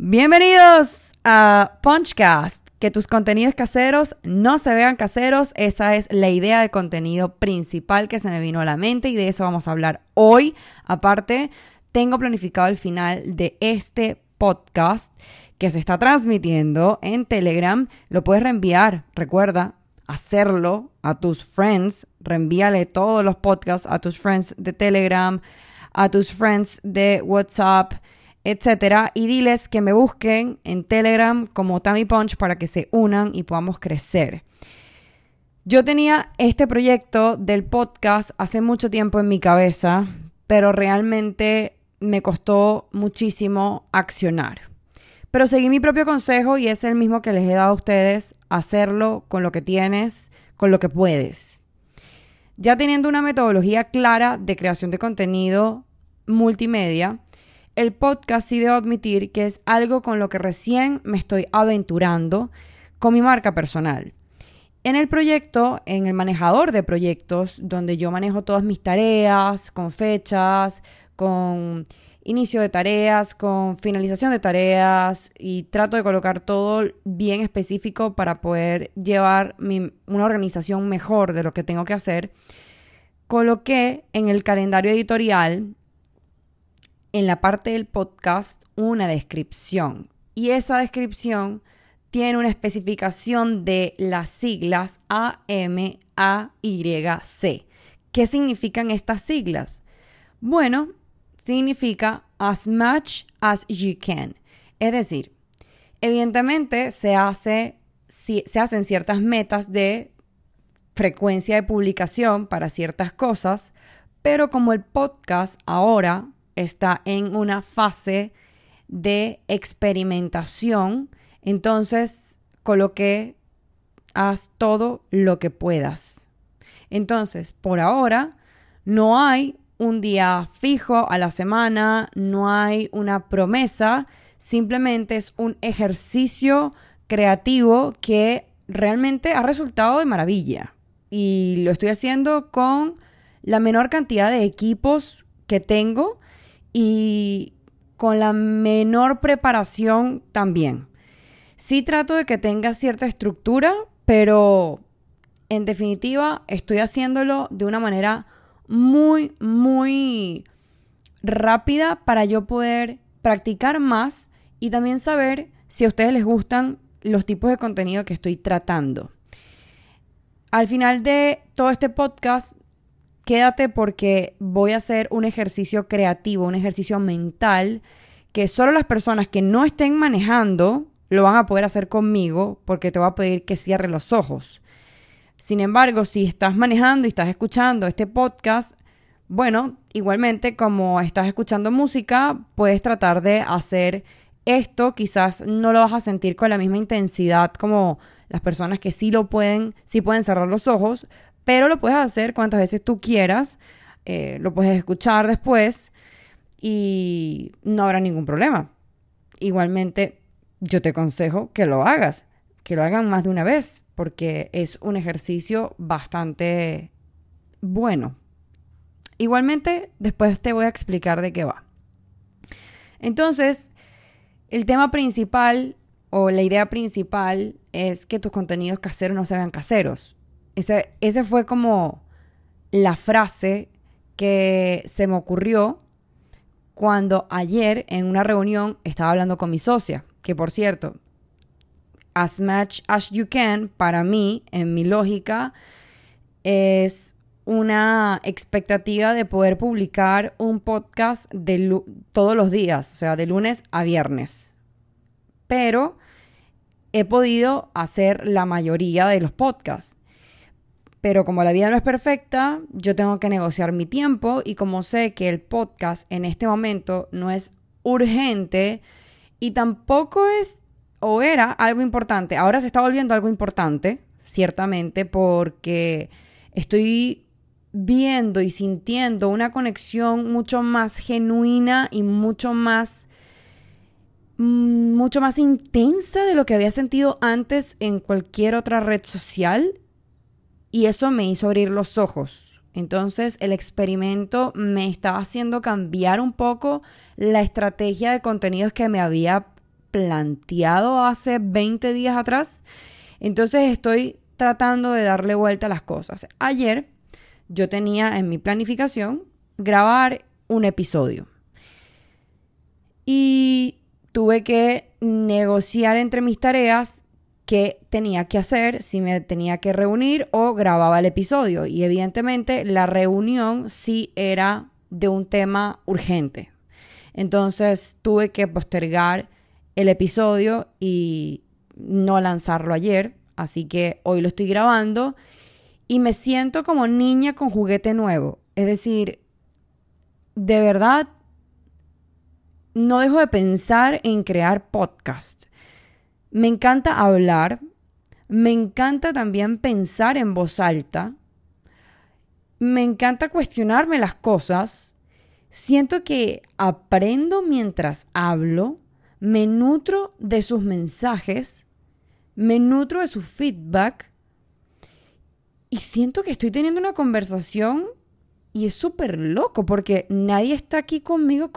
Bienvenidos a Punchcast. Que tus contenidos caseros no se vean caseros. Esa es la idea de contenido principal que se me vino a la mente y de eso vamos a hablar hoy. Aparte, tengo planificado el final de este podcast que se está transmitiendo en Telegram. Lo puedes reenviar, recuerda, hacerlo a tus friends. Reenvíale todos los podcasts a tus friends de Telegram, a tus friends de WhatsApp etcétera, y diles que me busquen en Telegram como Tammy Punch para que se unan y podamos crecer. Yo tenía este proyecto del podcast hace mucho tiempo en mi cabeza, pero realmente me costó muchísimo accionar. Pero seguí mi propio consejo y es el mismo que les he dado a ustedes, hacerlo con lo que tienes, con lo que puedes. Ya teniendo una metodología clara de creación de contenido multimedia, el podcast sí debo admitir que es algo con lo que recién me estoy aventurando con mi marca personal. En el proyecto, en el manejador de proyectos, donde yo manejo todas mis tareas, con fechas, con inicio de tareas, con finalización de tareas y trato de colocar todo bien específico para poder llevar una organización mejor de lo que tengo que hacer, coloqué en el calendario editorial en la parte del podcast una descripción y esa descripción tiene una especificación de las siglas A, M, A, Y, C. ¿Qué significan estas siglas? Bueno, significa as much as you can. Es decir, evidentemente se, hace, se hacen ciertas metas de frecuencia de publicación para ciertas cosas, pero como el podcast ahora está en una fase de experimentación. Entonces, coloqué, haz todo lo que puedas. Entonces, por ahora, no hay un día fijo a la semana, no hay una promesa, simplemente es un ejercicio creativo que realmente ha resultado de maravilla. Y lo estoy haciendo con la menor cantidad de equipos que tengo y con la menor preparación también. Sí trato de que tenga cierta estructura, pero en definitiva estoy haciéndolo de una manera muy, muy rápida para yo poder practicar más y también saber si a ustedes les gustan los tipos de contenido que estoy tratando. Al final de todo este podcast quédate porque voy a hacer un ejercicio creativo, un ejercicio mental que solo las personas que no estén manejando lo van a poder hacer conmigo porque te voy a pedir que cierre los ojos. Sin embargo, si estás manejando y estás escuchando este podcast, bueno, igualmente como estás escuchando música, puedes tratar de hacer esto, quizás no lo vas a sentir con la misma intensidad como las personas que sí lo pueden, sí pueden cerrar los ojos, pero lo puedes hacer cuantas veces tú quieras, eh, lo puedes escuchar después y no habrá ningún problema. Igualmente, yo te aconsejo que lo hagas, que lo hagan más de una vez, porque es un ejercicio bastante bueno. Igualmente, después te voy a explicar de qué va. Entonces, el tema principal o la idea principal es que tus contenidos caseros no se vean caseros. Ese fue como la frase que se me ocurrió cuando ayer en una reunión estaba hablando con mi socia, que por cierto, as much as you can, para mí, en mi lógica, es una expectativa de poder publicar un podcast de todos los días, o sea, de lunes a viernes. Pero he podido hacer la mayoría de los podcasts. Pero como la vida no es perfecta, yo tengo que negociar mi tiempo y como sé que el podcast en este momento no es urgente y tampoco es o era algo importante, ahora se está volviendo algo importante, ciertamente, porque estoy viendo y sintiendo una conexión mucho más genuina y mucho más mucho más intensa de lo que había sentido antes en cualquier otra red social y eso me hizo abrir los ojos. Entonces el experimento me estaba haciendo cambiar un poco la estrategia de contenidos que me había planteado hace 20 días atrás. Entonces estoy tratando de darle vuelta a las cosas. Ayer yo tenía en mi planificación grabar un episodio. Y tuve que negociar entre mis tareas qué tenía que hacer, si me tenía que reunir o grababa el episodio. Y evidentemente la reunión sí era de un tema urgente. Entonces tuve que postergar el episodio y no lanzarlo ayer. Así que hoy lo estoy grabando y me siento como niña con juguete nuevo. Es decir, de verdad, no dejo de pensar en crear podcast. Me encanta hablar, me encanta también pensar en voz alta, me encanta cuestionarme las cosas, siento que aprendo mientras hablo, me nutro de sus mensajes, me nutro de su feedback y siento que estoy teniendo una conversación y es súper loco porque nadie está aquí conmigo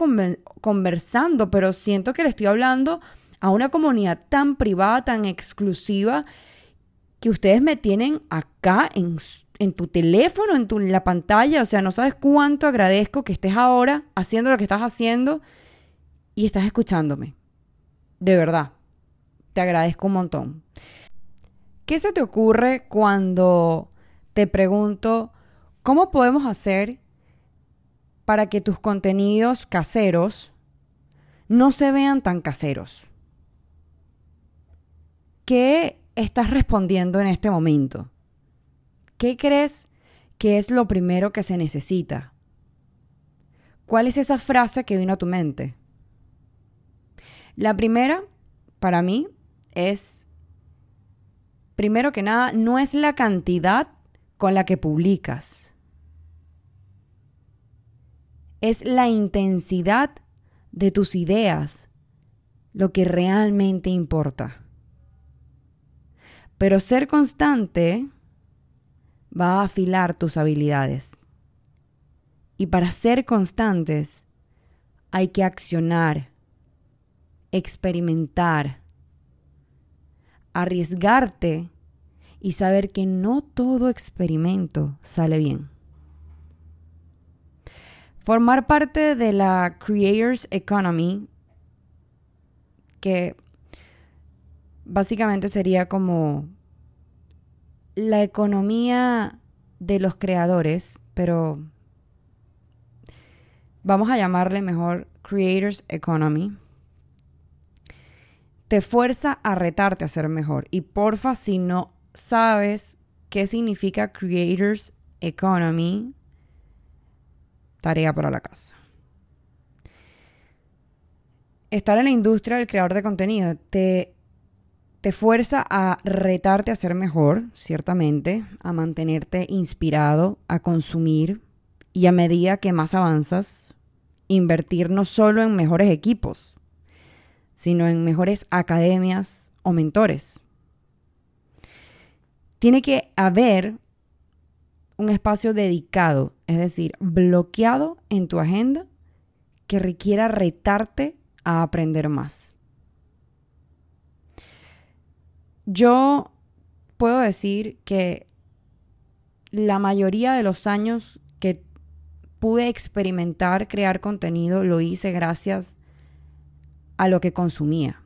conversando, pero siento que le estoy hablando a una comunidad tan privada, tan exclusiva, que ustedes me tienen acá en, tu teléfono, en, tu, en la pantalla. O sea, no sabes cuánto agradezco que estés ahora haciendo lo que estás haciendo y estás escuchándome. De verdad, te agradezco un montón. ¿Qué se te ocurre cuando te pregunto, ¿cómo podemos hacer para que tus contenidos caseros no se vean tan caseros? ¿Qué estás respondiendo en este momento? ¿Qué crees que es lo primero que se necesita? ¿Cuál es esa frase que vino a tu mente? La primera, para mí, es, primero que nada, no es la cantidad con la que publicas. Es la intensidad de tus ideas lo que realmente importa. Pero ser constante va a afilar tus habilidades. Y para ser constantes hay que accionar, experimentar, arriesgarte y saber que no todo experimento sale bien. Formar parte de la Creators Economy, que básicamente sería como la economía de los creadores, pero vamos a llamarle mejor Creators Economy, te fuerza a retarte a ser mejor. Y porfa, si no sabes qué significa Creators Economy, tarea para la casa. Estar en la industria del creador de contenido te, te fuerza a retarte a ser mejor, ciertamente, a mantenerte inspirado, a consumir y a medida que más avanzas, invertir no solo en mejores equipos, sino en mejores academias o mentores tiene que haber un espacio dedicado, es decir, bloqueado en tu agenda que requiera retarte a aprender más. Yo puedo decir que la mayoría de los años que pude experimentar crear contenido lo hice gracias a lo que consumía.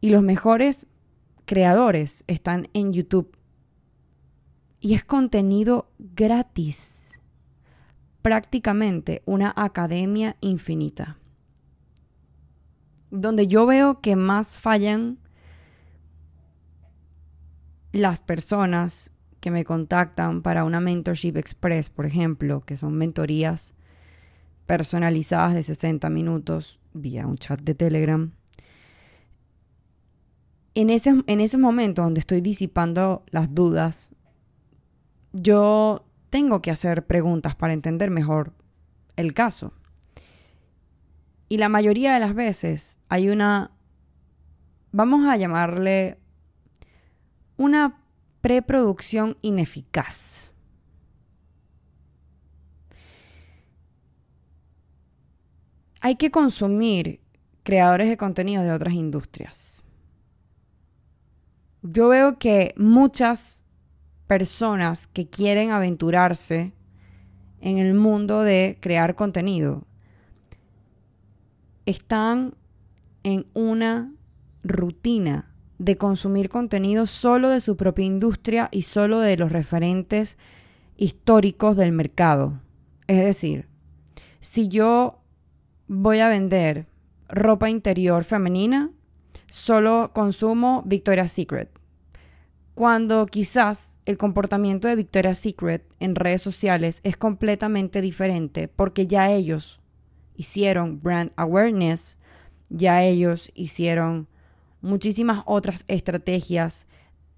Y los mejores creadores están en YouTube. Y es contenido gratis. Prácticamente una academia infinita. Donde yo veo que más fallan las personas que me contactan para una Mentorship Express, por ejemplo, que son mentorías personalizadas de 60 minutos vía un chat de Telegram en ese, en ese momento donde estoy disipando las dudas, yo tengo que hacer preguntas para entender mejor el caso. Y la mayoría de las veces hay una, vamos a llamarle, una preproducción ineficaz. Hay que consumir creadores de contenido de otras industrias. Yo veo que muchas personas que quieren aventurarse en el mundo de crear contenido están en una rutina de consumir contenido solo de su propia industria y solo de los referentes históricos del mercado. Es decir, si yo voy a vender ropa interior femenina, solo consumo Victoria's Secret. Cuando quizás el comportamiento de Victoria's Secret en redes sociales es completamente diferente porque ya ellos hicieron brand awareness, ya ellos hicieron muchísimas otras estrategias,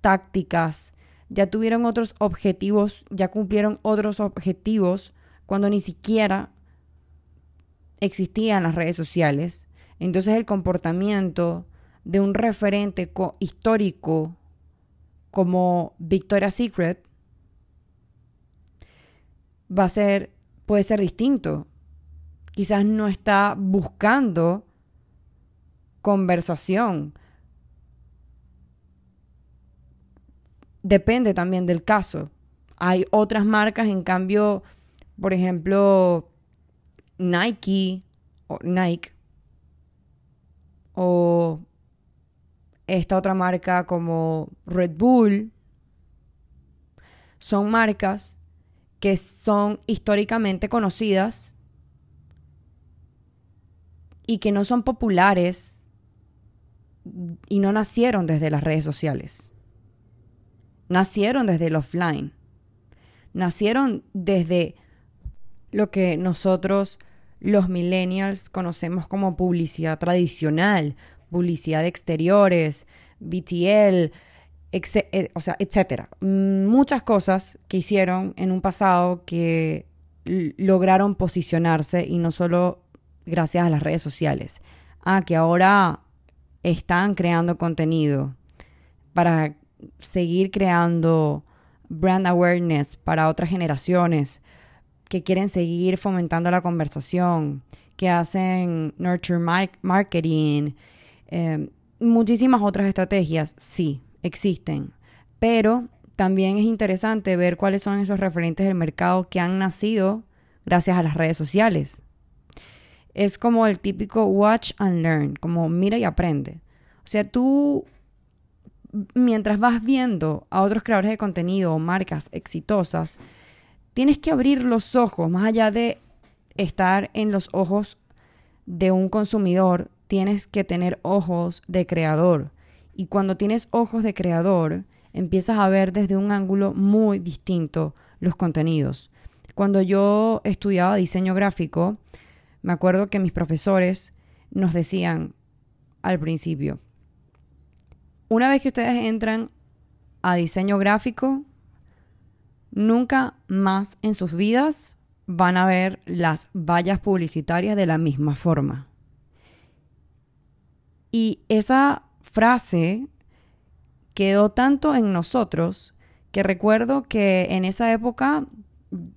tácticas, ya tuvieron otros objetivos, ya cumplieron otros objetivos cuando ni siquiera existían las redes sociales. Entonces el comportamiento de un referente histórico como Victoria's Secret va a ser, puede ser distinto. Quizás no está buscando conversación. Depende también del caso. Hay otras marcas, en cambio, por ejemplo, Nike o Nike o esta otra marca como Red Bull son marcas que son históricamente conocidas y que no son populares y no nacieron desde las redes sociales. Nacieron desde el offline. Nacieron desde lo que nosotros los millennials conocemos como publicidad tradicional, publicidad de exteriores, BTL, eh, o sea, etcétera. Muchas cosas que hicieron en un pasado que lograron posicionarse y no solo gracias a las redes sociales. Ah, que ahora están creando contenido para seguir creando brand awareness para otras generaciones que quieren seguir fomentando la conversación, que hacen nurture marketing, em, muchísimas otras estrategias, sí, existen, pero también es interesante ver cuáles son esos referentes del mercado que han nacido gracias a las redes sociales. Es como el típico watch and learn, como mira y aprende. O sea, tú mientras vas viendo a otros creadores de contenido o marcas exitosas, tienes que abrir los ojos, más allá de estar en los ojos de un consumidor, tienes que tener ojos de creador. Y cuando tienes ojos de creador, empiezas a ver desde un ángulo muy distinto los contenidos. Cuando yo estudiaba diseño gráfico, me acuerdo que mis profesores nos decían al principio, una vez que ustedes entran a diseño gráfico, nunca más en sus vidas van a ver las vallas publicitarias de la misma forma. Y esa frase quedó tanto en nosotros que recuerdo que en esa época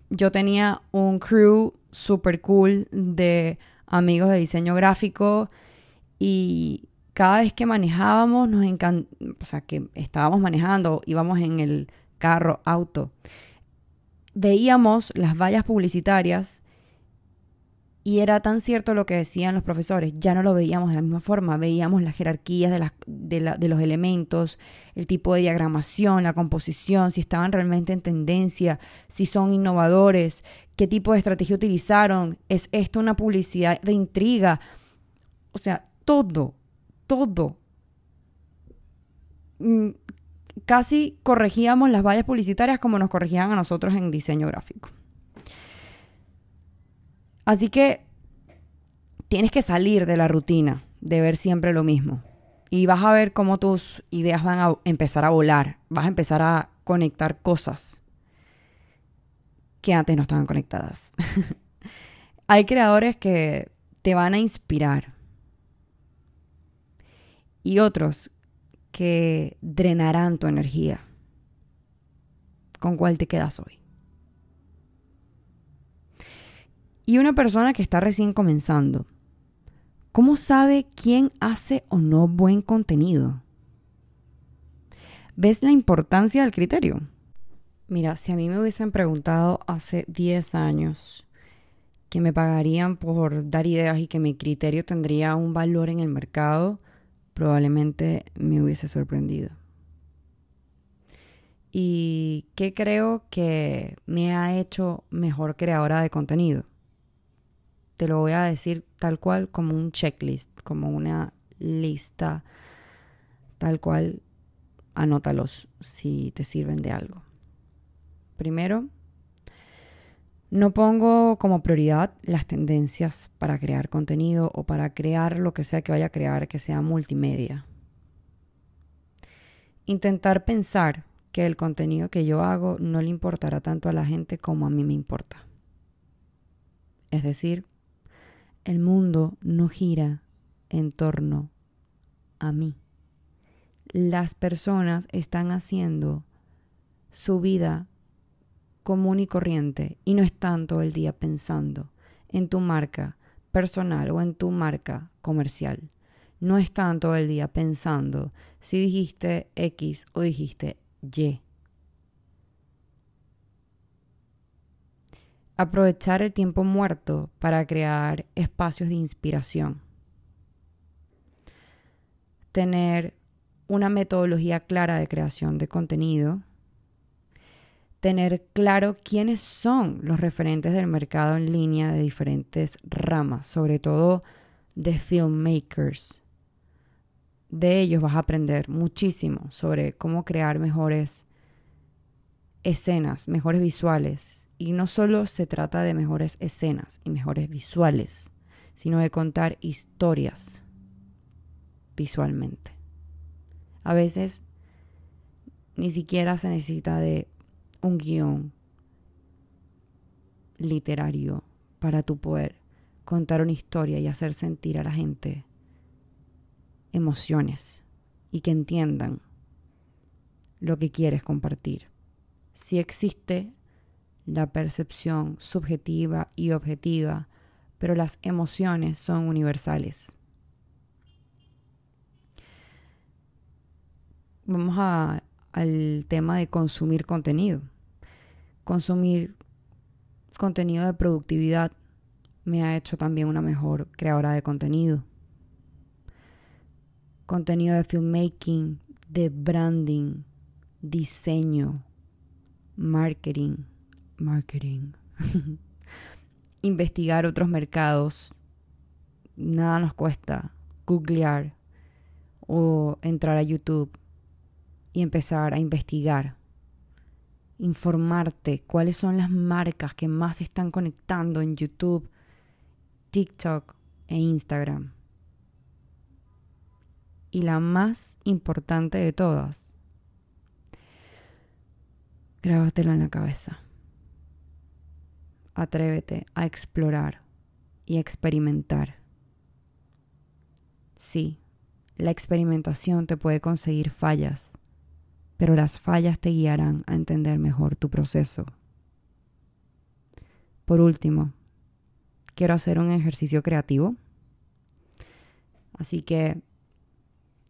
yo tenía un crew super cool de amigos de diseño gráfico y cada vez que manejábamos nos encantó, o sea, que estábamos manejando, íbamos en el carro, auto, veíamos las vallas publicitarias y era tan cierto lo que decían los profesores, ya no lo veíamos de la misma forma, veíamos las jerarquías de, de, los elementos, el tipo de diagramación, la composición, si estaban realmente en tendencia, si son innovadores, qué tipo de estrategia utilizaron, es esto una publicidad de intriga, o sea, todo, todo. Mm, casi corregíamos las vallas publicitarias como nos corregían a nosotros en diseño gráfico. Así que tienes que salir de la rutina de ver siempre lo mismo. Y vas a ver cómo tus ideas van a empezar a volar. Vas a empezar a conectar cosas que antes no estaban conectadas. Hay creadores que te van a inspirar. Y otros que drenarán tu energía. ¿Con cuál te quedas hoy? Y una persona que está recién comenzando, ¿Cómo sabe quién hace o no buen contenido? ¿Ves la importancia del criterio? Mira, si a mí me hubiesen preguntado hace 10 años que me pagarían por dar ideas y que mi criterio tendría un valor en el mercado, probablemente me hubiese sorprendido. ¿Y qué creo que me ha hecho mejor creadora de contenido? Te lo voy a decir tal cual como un checklist, como una lista, tal cual, anótalos si te sirven de algo. Primero, no pongo como prioridad las tendencias para crear contenido o para crear lo que sea que vaya a crear que sea multimedia. Intentar pensar que el contenido que yo hago no le importará tanto a la gente como a mí me importa. Es decir, el mundo no gira en torno a mí. Las personas están haciendo su vida común y corriente y no están todo el día pensando en tu marca personal o en tu marca comercial. No están todo el día pensando si dijiste X o dijiste Y. Aprovechar el tiempo muerto para crear espacios de inspiración. Tener una metodología clara de creación de contenido tener claro quiénes son los referentes del mercado en línea de diferentes ramas, sobre todo de filmmakers. De ellos vas a aprender muchísimo sobre cómo crear mejores escenas, mejores visuales. Y no solo se trata de mejores escenas y mejores visuales, sino de contar historias visualmente. A veces ni siquiera se necesita de un guion literario para tu poder contar una historia y hacer sentir a la gente emociones y que entiendan lo que quieres compartir. Si existe la percepción subjetiva y objetiva, pero las emociones son universales. Vamos a al tema de consumir contenido. Consumir contenido de productividad me ha hecho también una mejor creadora de contenido. Contenido de filmmaking, de branding, diseño, marketing, marketing. Investigar otros mercados. Nada nos cuesta. Googlear o entrar a YouTube y empezar a investigar, informarte cuáles son las marcas que más están conectando en YouTube, TikTok e Instagram. Y la más importante de todas, grábatelo en la cabeza. Atrévete a explorar y experimentar. Sí, la experimentación te puede conseguir fallas pero las fallas te guiarán a entender mejor tu proceso. Por último, quiero hacer un ejercicio creativo. Así que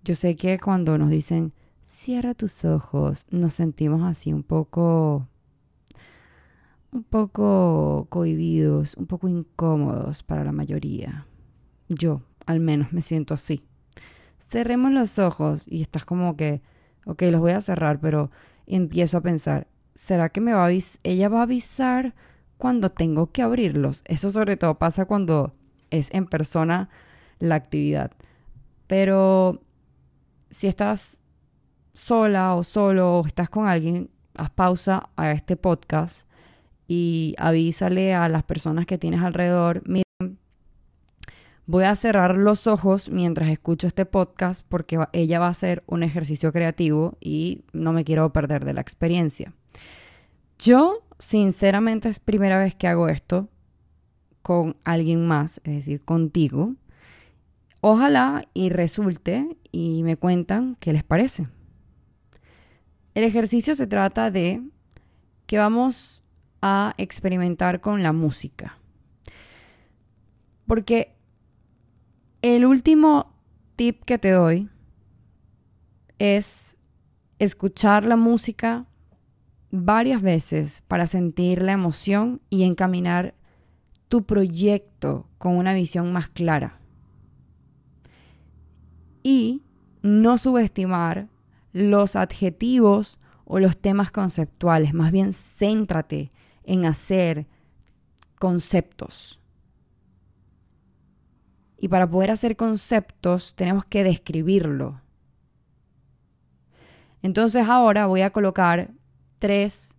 yo sé que cuando nos dicen cierra tus ojos, nos sentimos así un poco un poco cohibidos, un poco incómodos para la mayoría. Yo, al menos, me siento así. Cerremos los ojos y estás como que ok, los voy a cerrar, pero empiezo a pensar, ¿será que me va a ella va a avisar cuando tengo que abrirlos? Eso sobre todo pasa cuando es en persona la actividad. Pero si estás sola o solo o estás con alguien, haz pausa a este podcast y avísale a las personas que tienes alrededor, Voy a cerrar los ojos mientras escucho este podcast porque ella va a hacer un ejercicio creativo y no me quiero perder de la experiencia. Yo, sinceramente, es primera vez que hago esto con alguien más, es decir, contigo. Ojalá y resulte y me cuentan qué les parece. El ejercicio se trata de que vamos a experimentar con la música. Porque El último tip que te doy es escuchar la música varias veces para sentir la emoción y encaminar tu proyecto con una visión más clara. Y no subestimar los adjetivos o los temas conceptuales, más bien céntrate en hacer conceptos. Y para poder hacer conceptos tenemos que describirlo. Entonces ahora voy a colocar tres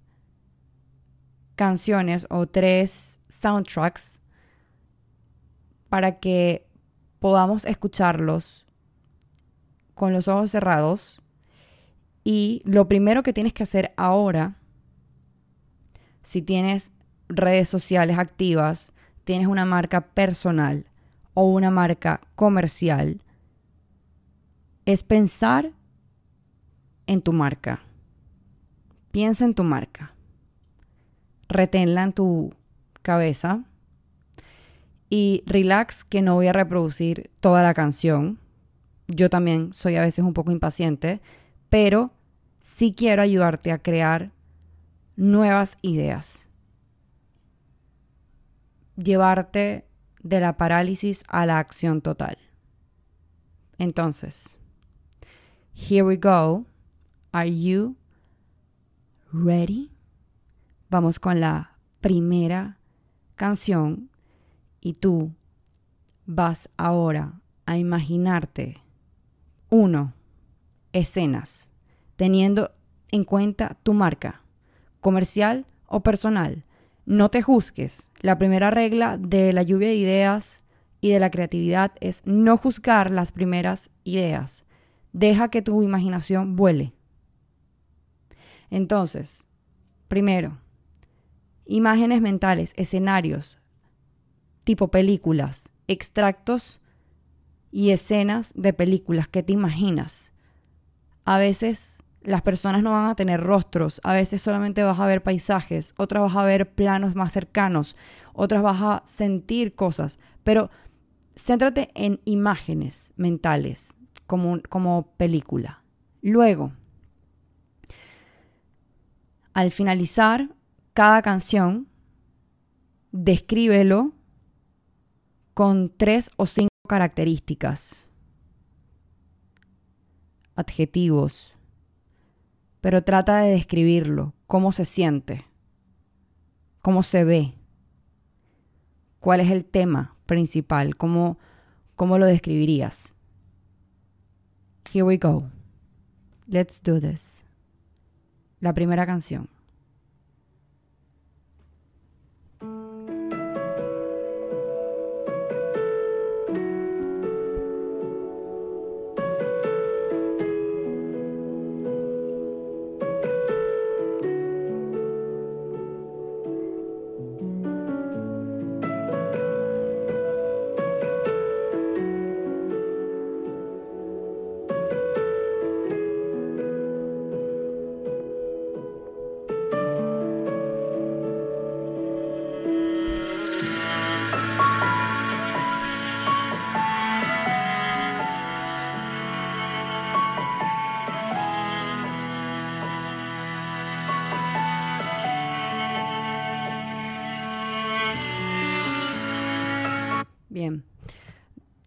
canciones o tres soundtracks para que podamos escucharlos con los ojos cerrados. Y lo primero que tienes que hacer ahora, si tienes redes sociales activas, tienes una marca personal o una marca comercial, es pensar en tu marca. Piensa en tu marca. Reténla en tu cabeza. Y relax que no voy a reproducir toda la canción. Yo también soy a veces un poco impaciente, pero sí quiero ayudarte a crear nuevas ideas. Llevarte de la parálisis a la acción total. Entonces, here we go. Are you ready? Vamos con la primera canción y tú vas ahora a imaginarte uno, escenas, teniendo en cuenta tu marca, comercial o personal. No te juzgues. La primera regla de la lluvia de ideas y de la creatividad es no juzgar las primeras ideas. Deja que tu imaginación vuele. Entonces, primero, imágenes mentales, escenarios, tipo películas, extractos y escenas de películas que te imaginas. A veces las personas no van a tener rostros, a veces solamente vas a ver paisajes, otras vas a ver planos más cercanos, otras vas a sentir cosas, pero céntrate en imágenes mentales como, como película. Luego, al finalizar cada canción, descríbelo con tres o cinco características, adjetivos, pero trata de describirlo, cómo se siente, cómo se ve, cuál es el tema principal, cómo, cómo lo describirías. Here we go. Let's do this la primera canción.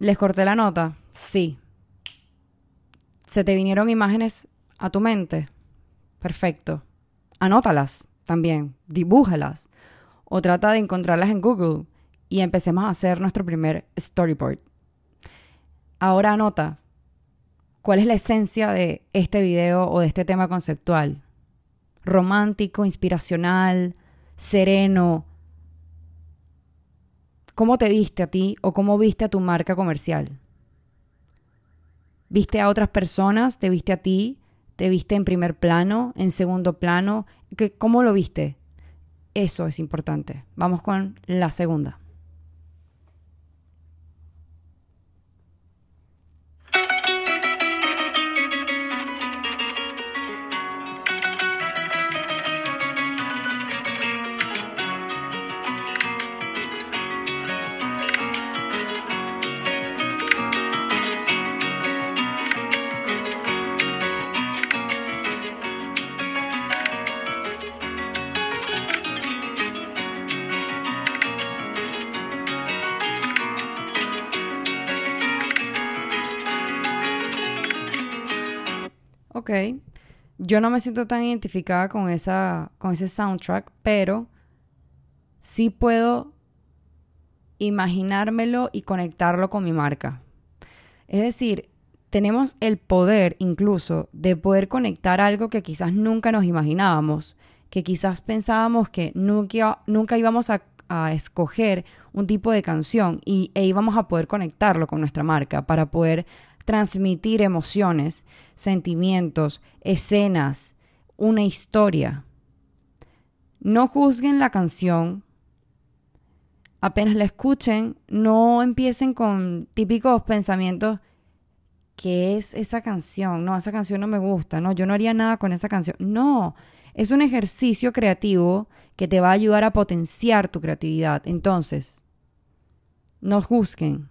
¿Les corté la nota? Sí. ¿Se te vinieron imágenes a tu mente? Perfecto. Anótalas también, dibújalas o trata de encontrarlas en Google y empecemos a hacer nuestro primer storyboard. Ahora anota cuál es la esencia de este video o de este tema conceptual. Romántico, inspiracional, sereno, ¿Cómo te viste a ti o cómo viste a tu marca comercial? ¿Viste a otras personas? ¿Te viste a ti? ¿Te viste en primer plano? ¿En segundo plano? ¿Cómo lo viste? Eso es importante. Vamos con la segunda. Yo no me siento tan identificada con, esa, con ese soundtrack, pero sí puedo imaginármelo y conectarlo con mi marca. Es decir, tenemos el poder incluso de poder conectar algo que quizás nunca nos imaginábamos, que quizás pensábamos que nunca, nunca íbamos a, escoger un tipo de canción y, e íbamos a poder conectarlo con nuestra marca para poder transmitir emociones, sentimientos, escenas, una historia. No juzguen la canción apenas la escuchen, no empiecen con típicos pensamientos ¿qué es esa canción? No, esa canción no me gusta, no, yo no haría nada con esa canción. No, es un ejercicio creativo que te va a ayudar a potenciar tu creatividad. Entonces, no juzguen.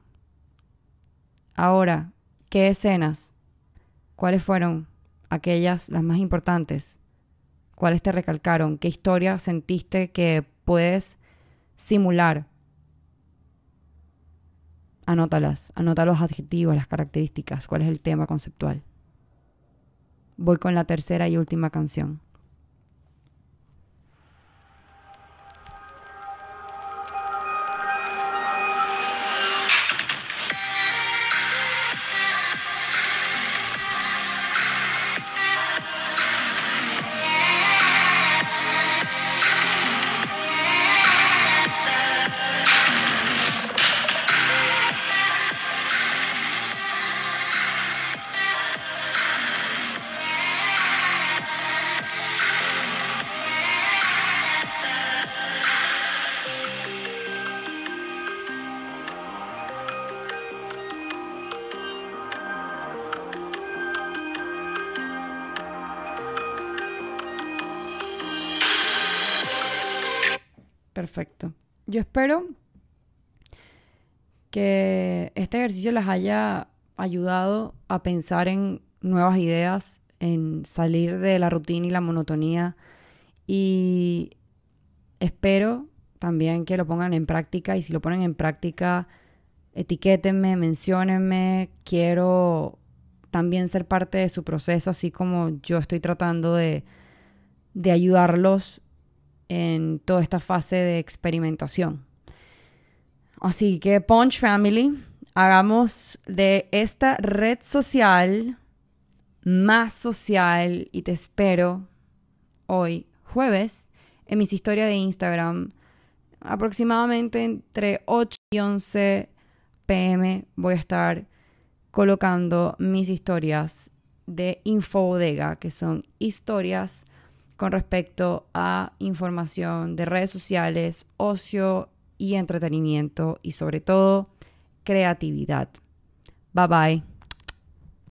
Ahora, ¿qué escenas? ¿Cuáles fueron aquellas las más importantes? ¿Cuáles te recalcaron? ¿Qué historia sentiste que puedes simular? Anótalas, anota los adjetivos, las características, cuál es el tema conceptual. Voy con la tercera y última canción. Yo espero que este ejercicio les haya ayudado a pensar en nuevas ideas, en salir de la rutina y la monotonía. Y espero también que lo pongan en práctica. Y si lo ponen en práctica, etiquétenme, menciónenme, quiero también ser parte de su proceso, así como yo estoy tratando de, de ayudarlos en toda esta fase de experimentación. Así que Punch Family, hagamos de esta red social más social y te espero hoy jueves en mis historias de Instagram aproximadamente entre 8 y 11 pm voy a estar colocando mis historias de Infobodega, que son historias con respecto a información de redes sociales, ocio y entretenimiento y sobre todo creatividad. Bye bye.